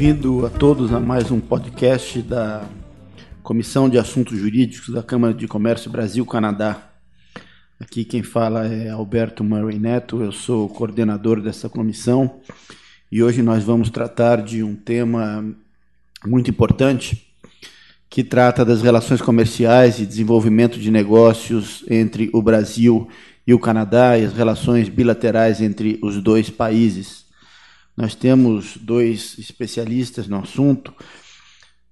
Bem-vindo a todos a mais um podcast da Comissão de Assuntos Jurídicos da Câmara de Comércio Brasil-Canadá. Aqui quem fala é Alberto Murray Neto, eu sou coordenador dessa comissão e hoje nós vamos tratar de um tema muito importante que trata das relações comerciais e desenvolvimento de negócios entre o Brasil e o Canadá e as relações bilaterais entre os dois países. Nós temos dois especialistas no assunto,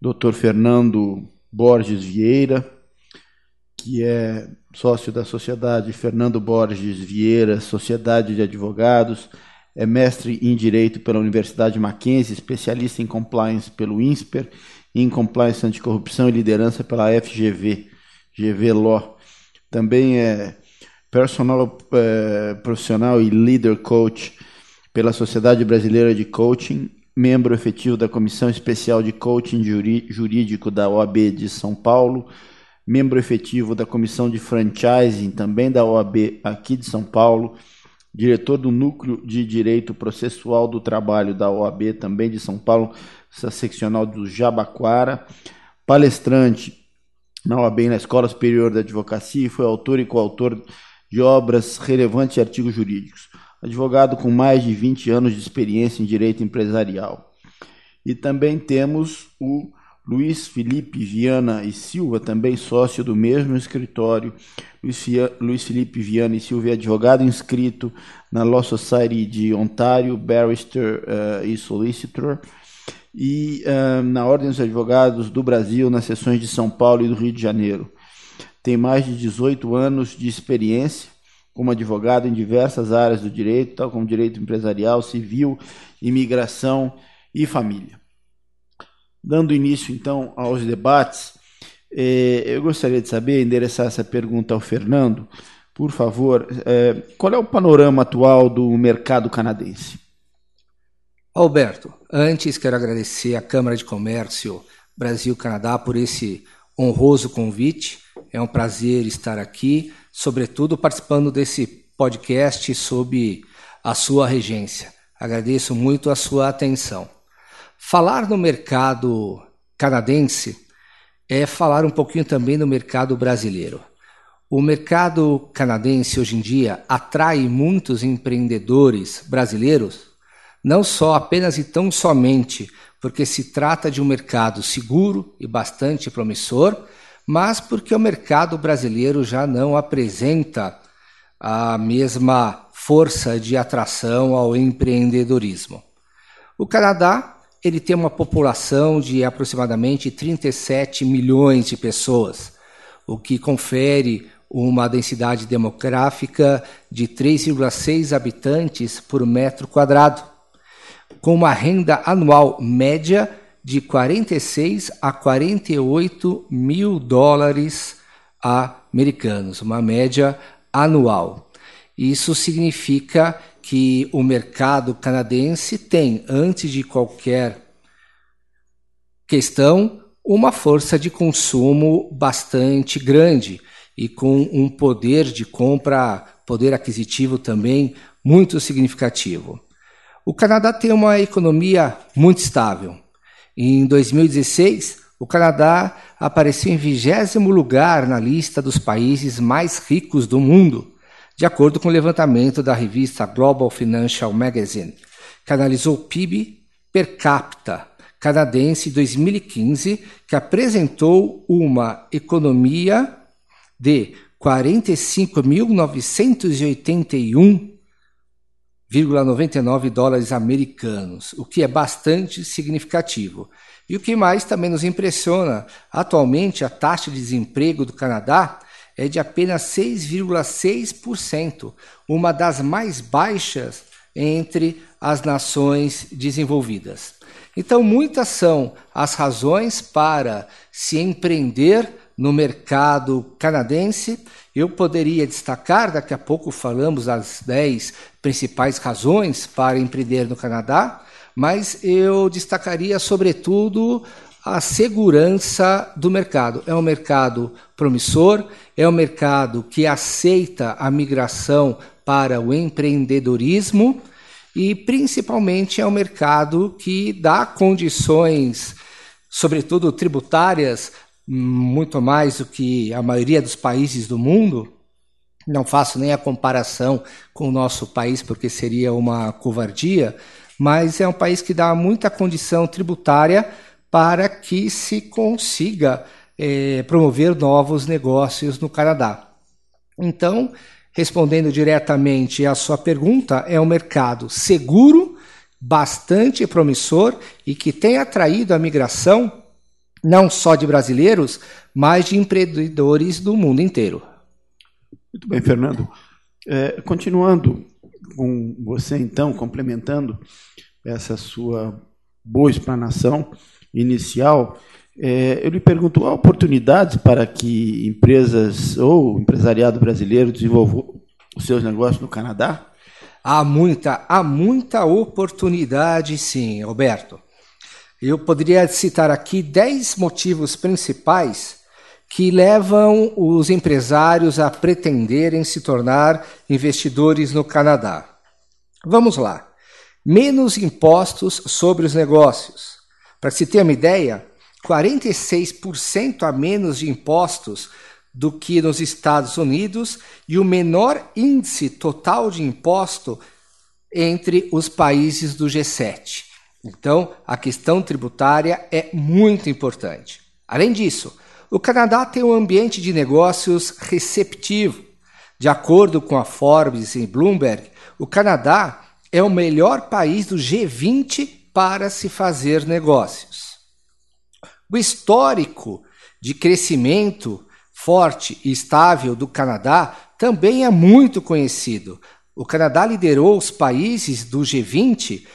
Dr. Fernando Borges Vieira, que é sócio da Sociedade Fernando Borges Vieira, Sociedade de Advogados, é mestre em Direito pela Universidade Mackenzie, especialista em Compliance pelo INSPER em Compliance Anticorrupção e Liderança pela FGV, GV Law. Também é personal é, profissional e leader coach pela Sociedade Brasileira de Coaching, membro efetivo da Comissão Especial de Coaching Jurídico da OAB de São Paulo, membro efetivo da Comissão de Franchising, também da OAB aqui de São Paulo, diretor do Núcleo de Direito Processual do Trabalho da OAB, também de São Paulo, essa seccional do Jabaquara, palestrante na OAB na Escola Superior da Advocacia e foi autor e coautor de obras relevantes e artigos jurídicos. Advogado com mais de 20 anos de experiência em direito empresarial. E também temos o Luiz Felipe Viana e Silva, também sócio do mesmo escritório. Luiz, Felipe Viana e Silva é advogado inscrito na Law Society de Ontário, barrister uh, e solicitor, e uh, na Ordem dos Advogados do Brasil, nas seções de São Paulo e do Rio de Janeiro. Tem mais de 18 anos de experiência como advogado em diversas áreas do direito, tal como direito empresarial, civil, imigração e família. Dando início, então, aos debates, eh, eu gostaria de saber, endereçar essa pergunta ao Fernando, por favor, eh, qual é o panorama atual do mercado canadense? Alberto, antes quero agradecer à Câmara de Comércio Brasil-Canadá por esse honroso convite. É um prazer estar aqui, sobretudo participando desse podcast sob a sua regência. Agradeço muito a sua atenção. Falar no mercado canadense é falar um pouquinho também no mercado brasileiro. O mercado canadense hoje em dia atrai muitos empreendedores brasileiros, não só apenas e tão somente porque se trata de um mercado seguro e bastante promissor, mas porque o mercado brasileiro já não apresenta a mesma força de atração ao empreendedorismo. O Canadá ele tem uma população de aproximadamente 37 milhões de pessoas, o que confere uma densidade demográfica de 3,6 habitantes por metro quadrado, com uma renda anual média de 46 a 48 mil dólares americanos, uma média anual. Isso significa que o mercado canadense tem, antes de qualquer questão, uma força de consumo bastante grande e com um poder de compra, poder aquisitivo também muito significativo. O Canadá tem uma economia muito estável. Em 2016, o Canadá apareceu em vigésimo lugar na lista dos países mais ricos do mundo de acordo com o levantamento da revista Global Financial Magazine, que analisou o PIB per capita canadense 2015, que apresentou uma economia de 45.981,99 dólares americanos, o que é bastante significativo. E o que mais também nos impressiona, atualmente a taxa de desemprego do Canadá é de apenas 6,6%, uma das mais baixas entre as nações desenvolvidas. Então, muitas são as razões para se empreender no mercado canadense. Eu poderia destacar, daqui a pouco falamos as 10 principais razões para empreender no Canadá, mas eu destacaria, sobretudo, a segurança do mercado. É um mercado promissor, é um mercado que aceita a migração para o empreendedorismo e principalmente é um mercado que dá condições, sobretudo tributárias, muito mais do que a maioria dos países do mundo. Não faço nem a comparação com o nosso país, porque seria uma covardia, mas é um país que dá muita condição tributária para que se consiga é, promover novos negócios no Canadá. Então, respondendo diretamente à sua pergunta, é um mercado seguro, bastante promissor e que tem atraído a migração não só de brasileiros, mas de empreendedores do mundo inteiro. Muito bem, Fernando. É, continuando com você, então, complementando essa sua boa explanação inicial, é, eu lhe pergunto: há oportunidades para que empresas ou empresariado brasileiro desenvolvam os seus negócios no Canadá? Há muita, há muita oportunidade, sim, Alberto. Eu poderia citar aqui dez motivos principais que levam os empresários a pretenderem se tornar investidores no Canadá. Vamos lá. Menos impostos sobre os negócios. Para se ter uma ideia, 46% a menos de impostos do que nos Estados Unidos e o menor índice total de imposto entre os países do G7. Então, a questão tributária é muito importante. Além disso, o Canadá tem um ambiente de negócios receptivo. De acordo com a Forbes e Bloomberg, o Canadá é o melhor país do G20 para se fazer negócios. O histórico de crescimento forte e estável do Canadá também é muito conhecido. O Canadá liderou os países do G20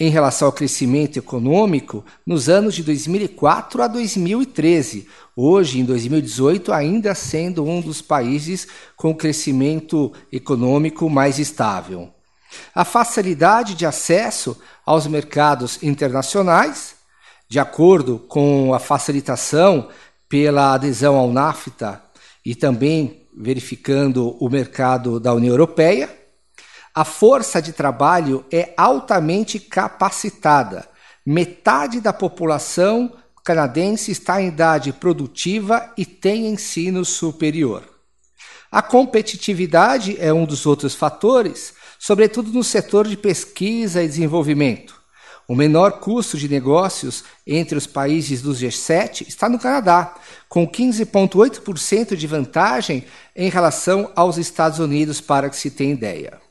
em relação ao crescimento econômico nos anos de 2004 a 2013. Hoje, em 2018, ainda sendo um dos países com crescimento econômico mais estável. A facilidade de acesso aos mercados internacionais de acordo com a facilitação pela adesão ao NAFTA e também verificando o mercado da União Europeia, a força de trabalho é altamente capacitada. Metade da população canadense está em idade produtiva e tem ensino superior. A competitividade é um dos outros fatores, sobretudo no setor de pesquisa e desenvolvimento. O menor custo de negócios entre os países do G7 está no Canadá, com 15,8% de vantagem em relação aos Estados Unidos, para que se tenha ideia.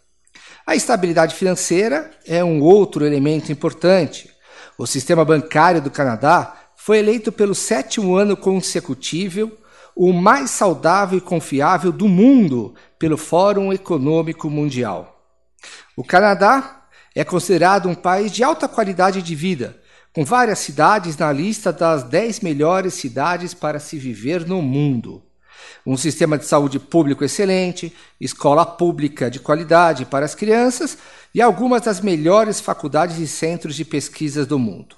A estabilidade financeira é um outro elemento importante. O sistema bancário do Canadá foi eleito pelo sétimo ano consecutivo o mais saudável e confiável do mundo pelo Fórum Econômico Mundial. O Canadá é considerado um país de alta qualidade de vida, com várias cidades na lista das 10 melhores cidades para se viver no mundo. Um sistema de saúde público excelente, escola pública de qualidade para as crianças e algumas das melhores faculdades e centros de pesquisas do mundo.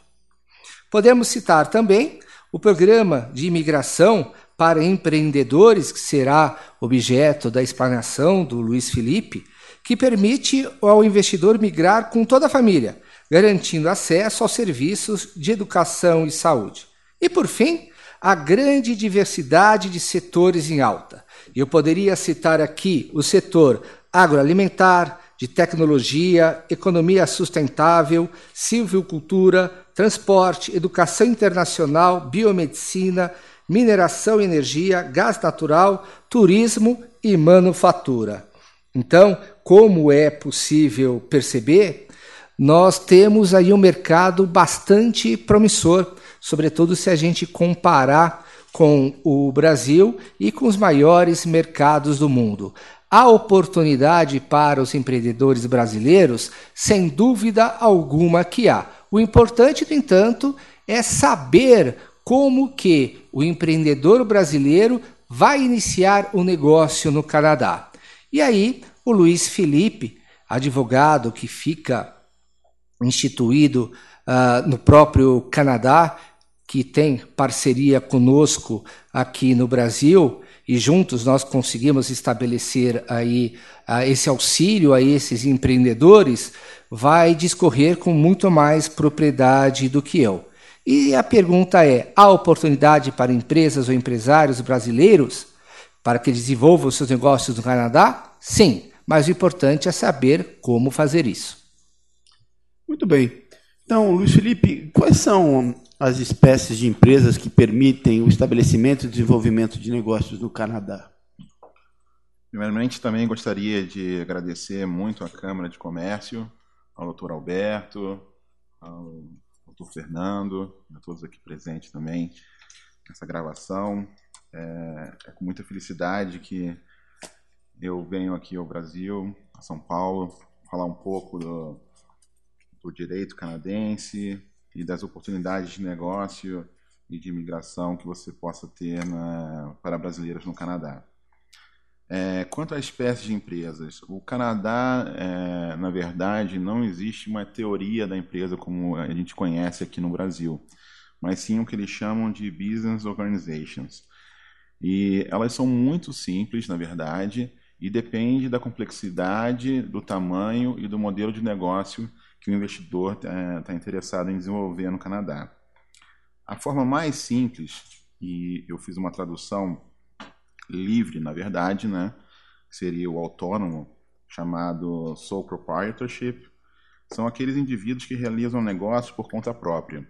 Podemos citar também o programa de imigração para empreendedores, que será objeto da explanação do Luiz Felipe, que permite ao investidor migrar com toda a família, garantindo acesso aos serviços de educação e saúde. E, por fim, a grande diversidade de setores em alta. Eu poderia citar aqui o setor agroalimentar, de tecnologia, economia sustentável, silvicultura, transporte, educação internacional, biomedicina, mineração e energia, gás natural, turismo e manufatura. Então, como é possível perceber, nós temos aí um mercado bastante promissor, sobretudo se a gente comparar com o Brasil e com os maiores mercados do mundo. A oportunidade para os empreendedores brasileiros, sem dúvida alguma que há. O importante, no entanto, é saber como que o empreendedor brasileiro vai iniciar o um negócio no Canadá. E aí, o Luiz Felipe, advogado que fica instituído uh, no próprio Canadá, que tem parceria conosco aqui no Brasil e juntos nós conseguimos estabelecer aí uh, esse auxílio a esses empreendedores, vai discorrer com muito mais propriedade do que eu. E a pergunta é: há oportunidade para empresas ou empresários brasileiros para que desenvolvam seus negócios no Canadá? Sim, mas o importante é saber como fazer isso. Muito bem. Então, Luiz Felipe, quais são as espécies de empresas que permitem o estabelecimento e desenvolvimento de negócios no Canadá? Primeiramente, também gostaria de agradecer muito à Câmara de Comércio, ao doutor Alberto, ao doutor Fernando, a todos aqui presentes também nessa gravação. É, é, com muita felicidade que eu venho aqui ao Brasil, a São Paulo, falar um pouco do, do direito canadense, e das oportunidades de negócio e de imigração que você possa ter na, para brasileiros no Canadá. É, quanto à espécie de empresas, o Canadá, é, na verdade, não existe uma teoria da empresa como a gente conhece aqui no Brasil, mas sim o que eles chamam de business organizations. E elas são muito simples, na verdade, e depende da complexidade, do tamanho e do modelo de negócio que o investidor está tá interessado em desenvolver no Canadá. A forma mais simples, e eu fiz uma tradução livre, na verdade, né, seria o autônomo, chamado sole proprietorship, são aqueles indivíduos que realizam negócios por conta própria.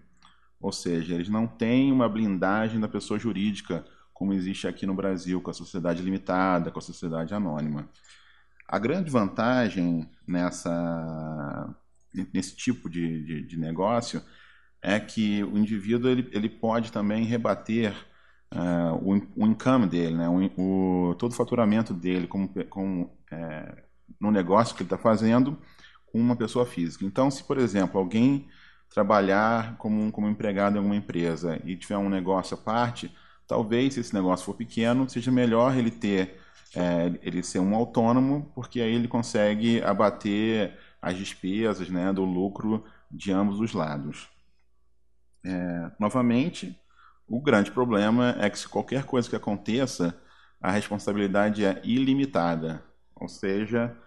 Ou seja, eles não têm uma blindagem da pessoa jurídica, como existe aqui no Brasil, com a sociedade limitada, com a sociedade anônima. A grande vantagem nessa nesse tipo de, de, de, negócio é que o indivíduo ele, ele pode também rebater uh, o, o income dele, né? o, o, todo o faturamento dele como, como, é, no negócio que ele está fazendo com uma pessoa física. Então, se, por exemplo, alguém trabalhar como, como empregado em alguma empresa e tiver um negócio à parte, talvez, se esse negócio for pequeno, seja melhor ele ter é, ele ser um autônomo, porque aí ele consegue abater as despesas né, do lucro de ambos os lados. É, novamente, o grande problema é que se qualquer coisa que aconteça, a responsabilidade é ilimitada. Ou seja,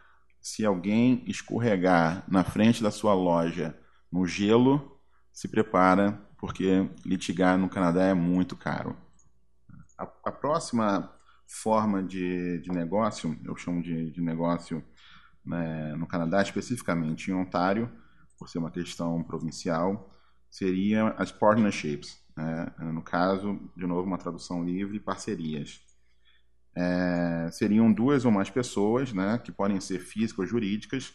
se alguém escorregar na frente da sua loja no gelo, se prepara, porque litigar no Canadá é muito caro. A, a próxima forma de, de negócio, eu chamo de, de negócio né, no Canadá, especificamente em Ontário, por ser uma questão provincial, seriam as partnerships. Né? No caso, de novo, uma tradução livre, parcerias. É, seriam duas ou mais pessoas, né, que podem ser físicas ou jurídicas,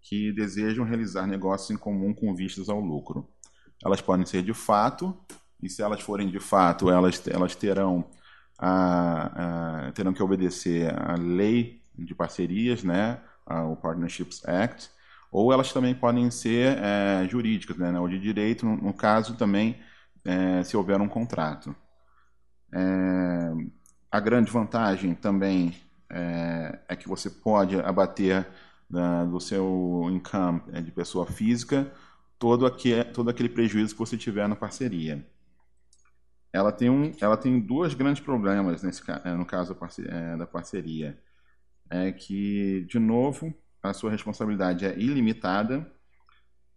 que desejam realizar negócios em comum com vistas ao lucro. Elas podem ser de fato, e se elas forem de fato, elas, elas terão, a, a, terão que obedecer à lei de parcerias, né, o Partnerships Act, ou elas também podem ser é, jurídicas, né, ou de direito, no, no caso também é, se houver um contrato. É, a grande vantagem também é, é que você pode abater da, do seu income é, de pessoa física todo, aqui, todo aquele prejuízo que você tiver na parceria. Ela tem, um, ela tem dois grandes problemas nesse, é, no caso da parceria é que, de novo, a sua responsabilidade é ilimitada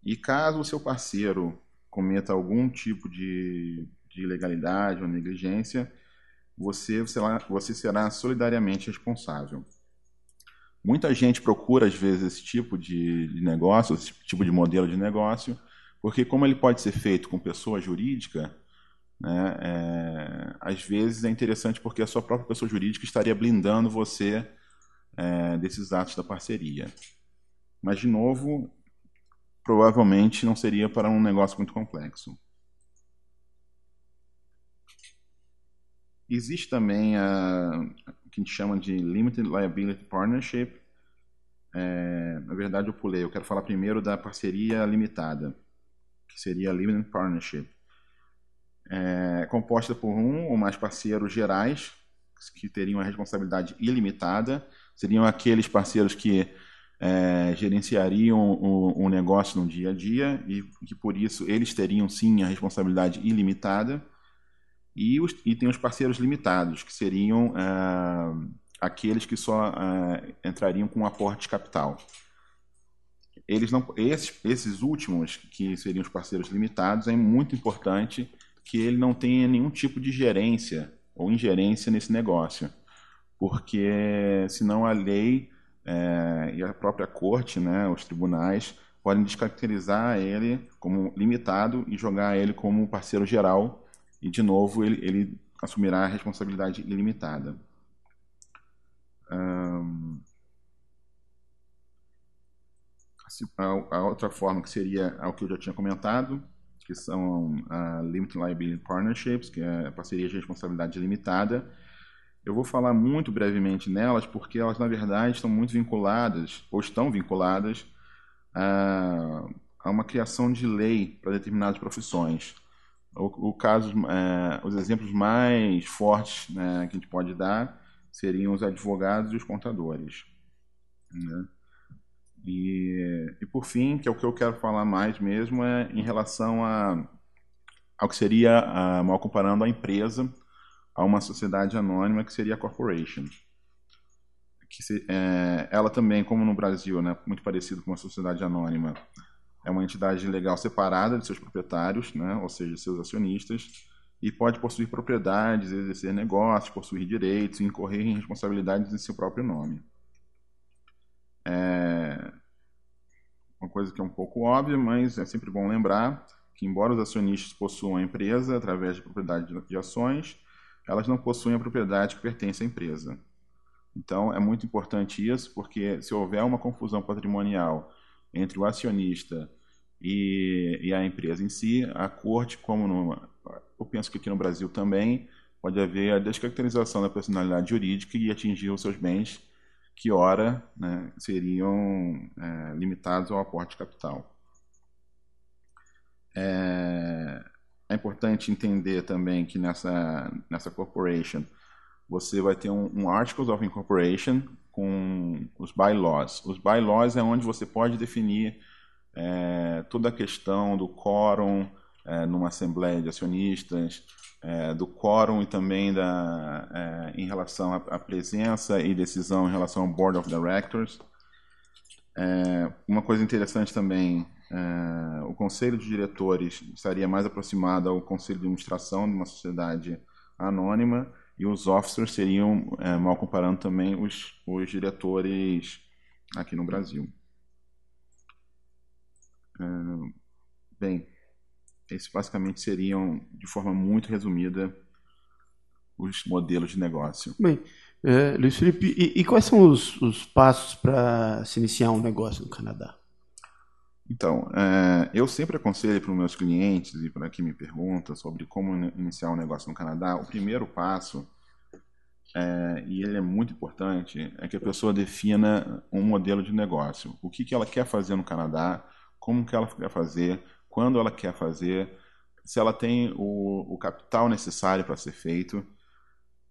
e caso o seu parceiro cometa algum tipo de, de ilegalidade ou negligência, você será, você será solidariamente responsável. Muita gente procura, às vezes, esse tipo de, de negócio, esse tipo de modelo de negócio, porque como ele pode ser feito com pessoa jurídica, né, é, às vezes é interessante porque a sua própria pessoa jurídica estaria blindando você é, desses atos da parceria. Mas, de novo, provavelmente não seria para um negócio muito complexo. Existe também a, o que a gente chama de Limited Liability Partnership. É, na verdade, eu pulei. Eu quero falar primeiro da parceria limitada, que seria a Limited Partnership. É, composta por um ou mais parceiros gerais que teriam a responsabilidade ilimitada seriam aqueles parceiros que é, gerenciariam o, o, negócio no dia a dia e que por isso eles teriam sim a responsabilidade ilimitada. E, os, e tem os parceiros limitados, que seriam ah, aqueles que só ah, entrariam com aporte de capital. Eles não, esses, esses últimos, que seriam os parceiros limitados, é muito importante que ele não tenha nenhum tipo de gerência ou ingerência nesse negócio, porque senão a lei é, e a própria corte, né, os tribunais, podem descaracterizar ele como limitado e jogar ele como parceiro geral, e de novo ele, ele assumirá a responsabilidade ilimitada. Um, a, a, outra forma que seria o que eu já tinha comentado, que são a Limited Liability Partnerships, que é a parceria de responsabilidade limitada. Eu vou falar muito brevemente nelas, porque elas, na verdade, estão muito vinculadas, ou estão vinculadas, a, a uma criação de lei para determinadas profissões. O, o caso, é, os exemplos mais fortes né, que a gente pode dar seriam os advogados e os contadores. Né? E, e por fim, que é o que eu quero falar mais mesmo, é em relação a, ao que seria, a, mal comparando a empresa a uma sociedade anônima que seria a corporation. Que se, é, ela também, como no Brasil, né, muito parecido com uma sociedade anônima, é uma entidade legal separada de seus proprietários, né, ou seja, seus acionistas, e pode possuir propriedades, exercer negócios, possuir direitos incorrer em responsabilidades em seu próprio nome. É uma coisa que é um pouco óbvia, mas é sempre bom lembrar que, embora os acionistas possuam a empresa através de propriedade de ações, elas não possuem a propriedade que pertence à empresa. Então, é muito importante isso, porque se houver uma confusão patrimonial entre o acionista e, e a empresa em si, a corte, como eu penso que aqui no Brasil também, pode haver a descaracterização da personalidade jurídica e atingir os seus bens que ora né, seriam é, limitados ao aporte de capital. É, é, importante entender também que nessa, nessa corporation você vai ter um, um Articles of Incorporation com os bylaws. Os bylaws é onde você pode definir é, toda a questão do quórum é, numa assembleia de acionistas, é, do quórum e também da, é, em relação à, presença e decisão em relação ao Board of Directors. É, uma coisa interessante também, é, o conselho de diretores estaria mais aproximado ao conselho de administração de uma sociedade anônima e os officers seriam, é, mal comparando também, os, os diretores aqui no Brasil. É, bem, esses basicamente seriam, de forma muito resumida, os modelos de negócio. Bem, é, Luiz Felipe, e, e quais são os, os passos para se iniciar um negócio no Canadá? Então, é, eu sempre aconselho para os meus clientes e para quem me pergunta sobre como iniciar um negócio no Canadá, o primeiro passo, é, e ele é muito importante, é que a pessoa defina um modelo de negócio. O que, que ela quer fazer no Canadá, como que ela quer fazer, quando ela quer fazer, se ela tem o, o capital necessário para ser feito,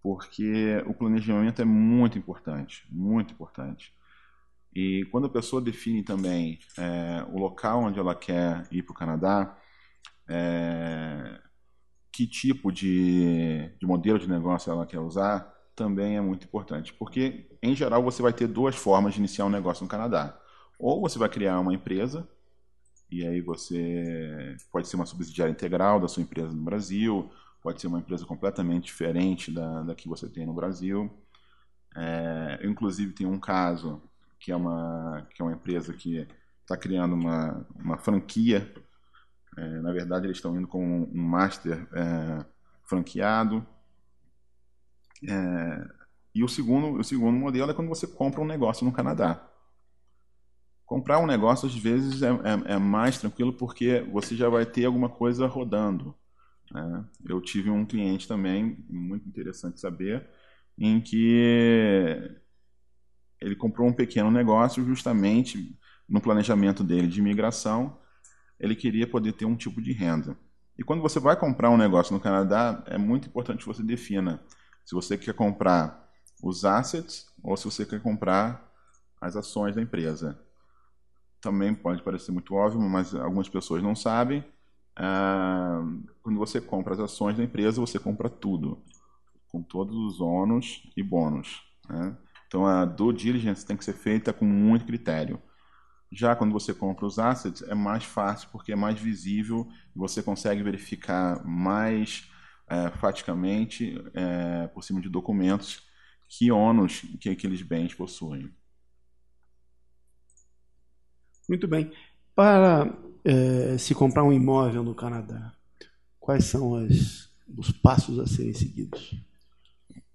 porque o planejamento é muito importante, muito importante. E quando a pessoa define também é, o local onde ela quer ir para o Canadá, é, que tipo de, de modelo de negócio ela quer usar, também é muito importante. Porque, em geral, você vai ter duas formas de iniciar um negócio no Canadá. Ou você vai criar uma empresa e aí você pode ser uma subsidiária integral da sua empresa no Brasil, pode ser uma empresa completamente diferente da, da que você tem no Brasil. É, eu, inclusive, tenho um caso que é uma, que é uma empresa que está criando uma, uma franquia. É, na verdade, eles estão indo com um master é, franqueado. É, e o segundo, o segundo modelo é quando você compra um negócio no Canadá. Comprar um negócio, às vezes, é, é, é, mais tranquilo porque você já vai ter alguma coisa rodando. Né? Eu tive um cliente também, muito interessante saber, em que ele comprou um pequeno negócio justamente no planejamento dele de imigração, ele queria poder ter um tipo de renda. E quando você vai comprar um negócio no Canadá, é muito importante que você defina se você quer comprar os assets ou se você quer comprar as ações da empresa também pode parecer muito óbvio, mas algumas pessoas não sabem. ah, quando você compra as ações da empresa, você compra tudo, com todos os ônus e bônus. Né? Então, a due diligence tem que ser feita com muito critério. Já quando você compra os assets, é mais fácil porque é mais visível você consegue verificar mais é, é, por cima de documentos, que ônus que aqueles bens possuem. Muito bem. Para é, se comprar um imóvel no Canadá, quais são as, os passos a serem seguidos?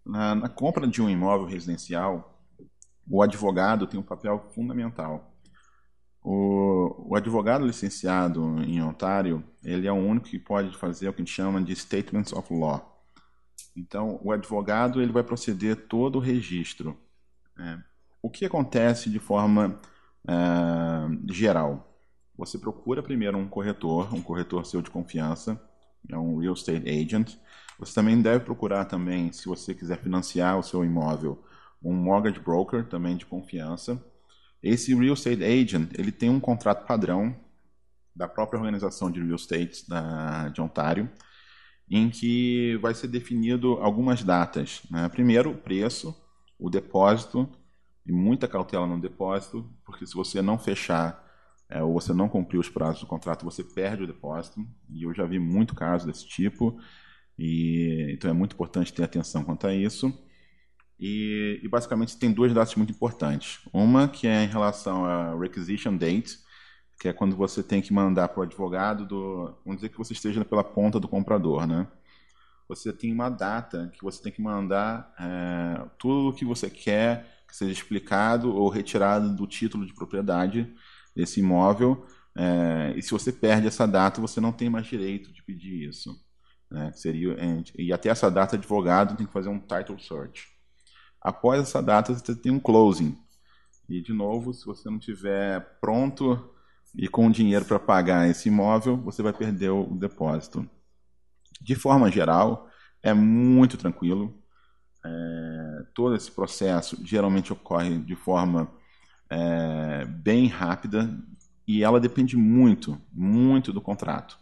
Na, na compra de um imóvel residencial, o advogado tem um papel fundamental. O, o, advogado licenciado em Ontário, ele é o único que pode fazer o que a gente chama de Statements of Law. Então, o advogado ele vai proceder todo o registro. Né? O que acontece de forma uh, geral? Você procura primeiro um corretor, um corretor seu de confiança, é um real estate agent. Você também deve procurar também, se você quiser financiar o seu imóvel, um mortgage broker também de confiança. Esse real estate agent, ele tem um contrato padrão da própria organização de real estate da, de Ontário, em que vai ser definido algumas datas. Né? Primeiro, o preço, o depósito, e muita cautela no depósito, porque se você não fechar é, ou você não cumprir os prazos do contrato, você perde o depósito. E eu já vi muito caso desse tipo. E, então é muito importante ter atenção quanto a isso. E, e, basicamente tem duas datas muito importantes. Uma que é em relação a requisition date, que é quando você tem que mandar para o advogado do, vamos dizer que você esteja pela ponta do comprador, né? Você tem uma data que você tem que mandar é, tudo o que você quer que seja explicado ou retirado do título de propriedade desse imóvel. É, e se você perde essa data, você não tem mais direito de pedir isso. Né? Seria, e até essa data, advogado tem que fazer um title search. Após essa data, você tem um closing. E, de novo, se você não tiver pronto e com dinheiro para pagar esse imóvel, você vai perder o depósito. De forma geral, é muito tranquilo. É, todo esse processo geralmente ocorre de forma é, bem rápida e ela depende muito, muito do contrato.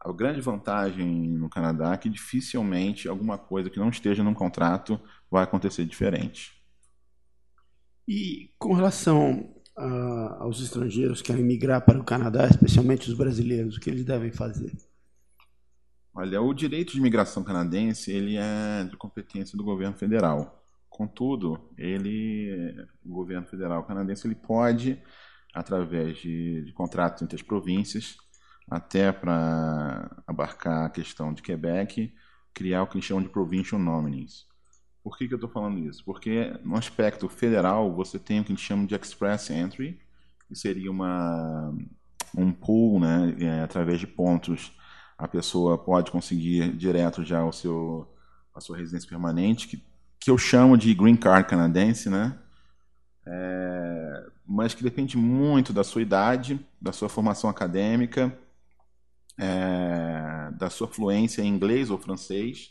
A grande vantagem no Canadá é que dificilmente alguma coisa que não esteja num contrato vai acontecer diferente. E com relação a, aos estrangeiros que querem migrar para o Canadá, especialmente os brasileiros, o que eles devem fazer? Olha, o direito de imigração canadense ele é de competência do governo federal. Contudo, ele, o governo federal canadense, ele pode, através de, de contratos entre as províncias, até para abarcar a questão de Quebec, criar o que eles chamam de provincial nominees. Por que, que eu estou falando isso? Porque no aspecto federal você tem o que a gente chama de express entry, que seria uma, um pool, né, é, através de pontos a pessoa pode conseguir direto já o seu, a sua residência permanente, que que eu chamo de green card canadense, né? É, mas que depende muito da sua idade, da sua formação acadêmica, é, da sua fluência em inglês ou francês,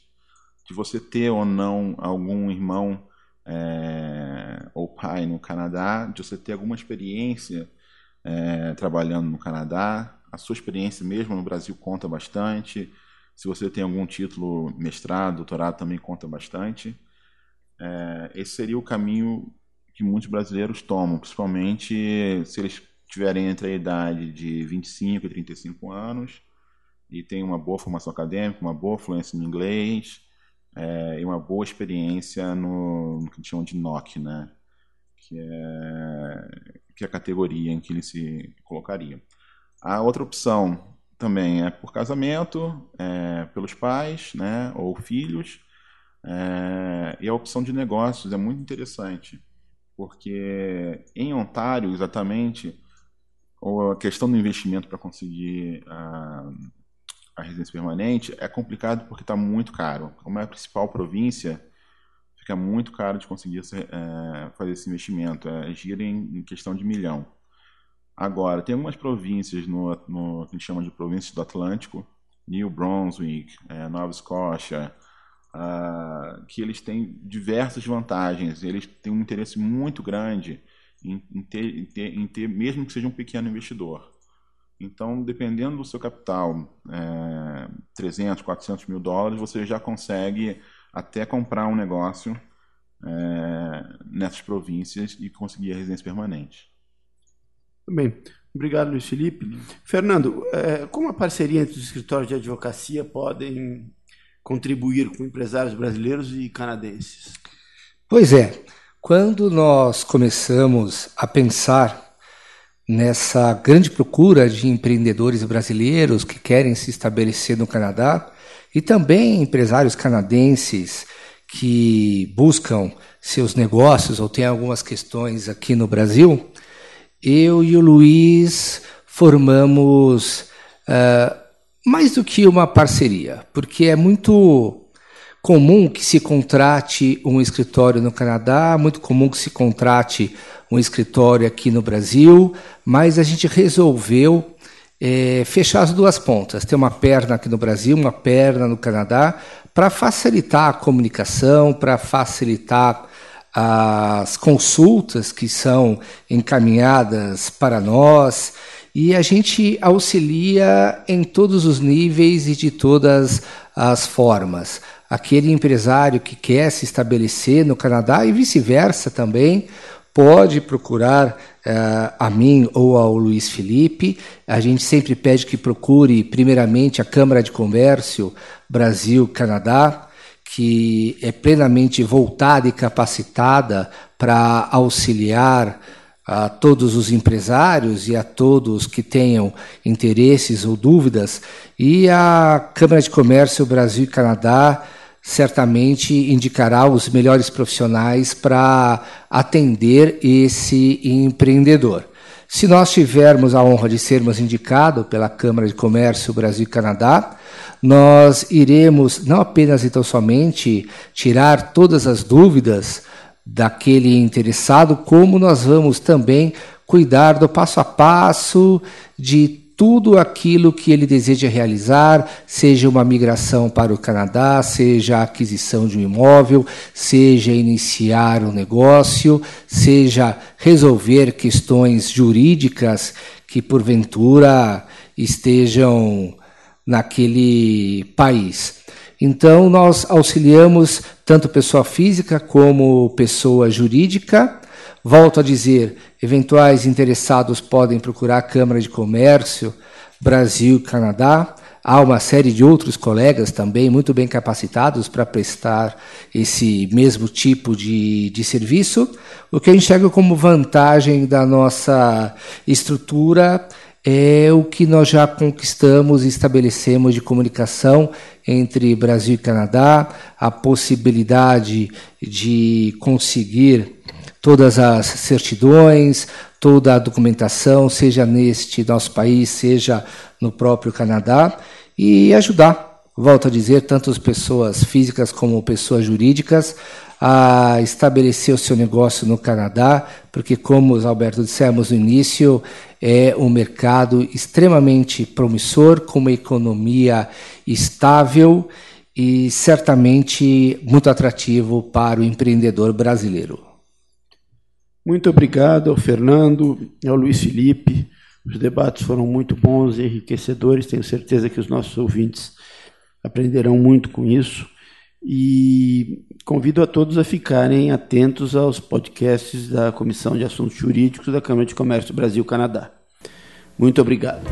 de você ter ou não algum irmão é, ou pai no Canadá, de você ter alguma experiência é, trabalhando no Canadá, a sua experiência mesmo no Brasil conta bastante. Se você tem algum título, mestrado, doutorado, também conta bastante. É, esse seria o caminho que muitos brasileiros tomam, principalmente se eles tiverem entre a idade de 25 e 35 anos e têm uma boa formação acadêmica, uma boa fluência no inglês é, e uma boa experiência no, no que eles chamam de NOC, né? que, é, que é a categoria em que ele se colocaria. A outra opção também é por casamento, é, pelos pais né, ou filhos, é, e a opção de negócios é muito interessante, porque em Ontário, exatamente, a questão do investimento para conseguir a, a, residência permanente é complicado porque está muito caro. Como é a principal província, fica muito caro de conseguir é, fazer esse investimento. É, gira em, em, questão de milhão. Agora, tem algumas províncias no, no que a gente chama de províncias do Atlântico, New Brunswick, é, Nova Escócia, uh, que eles têm diversas vantagens. Eles têm um interesse muito grande em, em, ter, em, ter, em ter, mesmo que seja um pequeno investidor. Então, dependendo do seu capital, é, 300, 400 mil dólares, você já consegue até comprar um negócio é, nessas províncias e conseguir a residência permanente. Bem, obrigado, Luiz Felipe. Fernando, é, como a parceria entre os escritórios de advocacia podem contribuir com empresários brasileiros e canadenses? Pois é, quando nós começamos a pensar nessa grande procura de empreendedores brasileiros que querem se estabelecer no Canadá e também empresários canadenses que buscam seus negócios ou têm algumas questões aqui no Brasil, eu e o Luiz formamos uh, mais do que uma parceria, porque é muito comum que se contrate um escritório no Canadá, muito comum que se contrate um escritório aqui no Brasil, mas a gente resolveu é, fechar as duas pontas, ter uma perna aqui no Brasil, uma perna no Canadá, para facilitar a comunicação, para facilitar as consultas que são encaminhadas para nós e a gente auxilia em todos os níveis e de todas as formas. Aquele empresário que quer se estabelecer no Canadá e vice-versa também pode procurar uh, a mim ou ao Luiz Felipe. A gente sempre pede que procure, primeiramente, a Câmara de Comércio Brasil-Canadá, que é plenamente voltada e capacitada para auxiliar a todos os empresários e a todos que tenham interesses ou dúvidas, e a Câmara de Comércio Brasil e Canadá certamente indicará os melhores profissionais para atender esse empreendedor. Se nós tivermos a honra de sermos indicados pela Câmara de Comércio Brasil e Canadá, nós iremos não apenas então somente tirar todas as dúvidas daquele interessado, como nós vamos também cuidar do passo a passo de tudo aquilo que ele deseja realizar, seja uma migração para o Canadá, seja a aquisição de um imóvel, seja iniciar um negócio, seja resolver questões jurídicas que porventura estejam naquele país. Então, nós auxiliamos tanto pessoa física como pessoa jurídica. Volto a dizer, eventuais interessados podem procurar a Câmara de Comércio Brasil Canadá. Há uma série de outros colegas também muito bem capacitados para prestar esse mesmo tipo de, de serviço. O que eu enxergo como vantagem da nossa estrutura é o que nós já conquistamos e estabelecemos de comunicação entre Brasil e Canadá, a possibilidade de conseguir todas as certidões, toda a documentação, seja neste nosso país, seja no próprio Canadá, e ajudar, volto a dizer, tanto as pessoas físicas como pessoas jurídicas a estabelecer o seu negócio no Canadá, porque, como Alberto dissemos no início, é um mercado extremamente promissor, com uma economia estável e certamente muito atrativo para o empreendedor brasileiro. Muito obrigado ao Fernando, ao Luiz Felipe. Os debates foram muito bons e enriquecedores. Tenho certeza que os nossos ouvintes aprenderão muito com isso. E convido a todos a ficarem atentos aos podcasts da Comissão de Assuntos Jurídicos da Câmara de Comércio Brasil-Canadá. Muito obrigado.